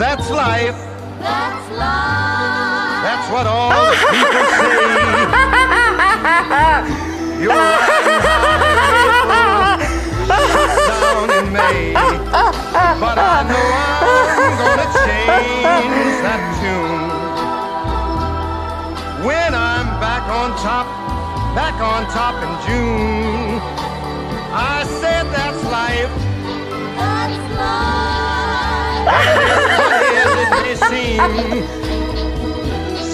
That's life. That's life. That's what all people say. You're riding high, April, down in May. But I know I'm gonna change that tune. When I'm back on top, back on top in June.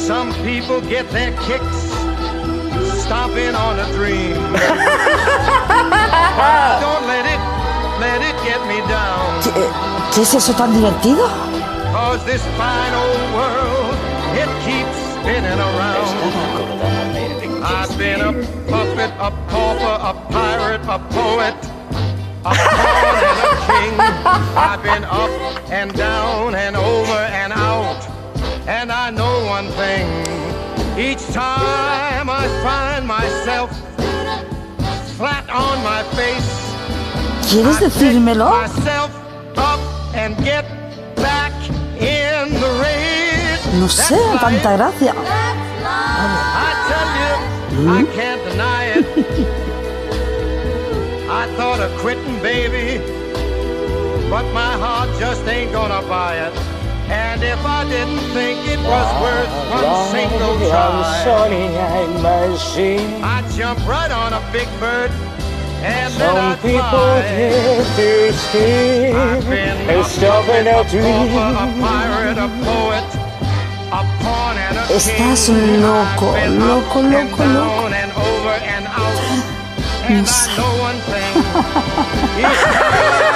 Some people get their kicks stomping on a dream. Don't let it, let it get me down. ¿Qué, eh, qué es eso tan divertido? Cause this fine old world, it keeps spinning around. I've been a puppet, a pauper, a pirate, a poet, a pawn and a king. I've been up and down and one thing. Each time I find myself flat on my face, ¿Quieres decírmelo? myself up and get back in the race. No sé, tanta gracia. I tell you, I can't deny it. I thought of quitting, baby, but my heart just ain't gonna buy it. And if I didn't think it was worth one single try, I'd jump right on a big bird and then Some I'd people fly. get thirsty I've and a stop in puppet, a a pauper, a pirate, a poet, a pawn and a Estás king. loco, I've been up loco, and loco, loco. and over and out. And I sé. know one thing.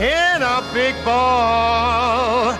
in a big ball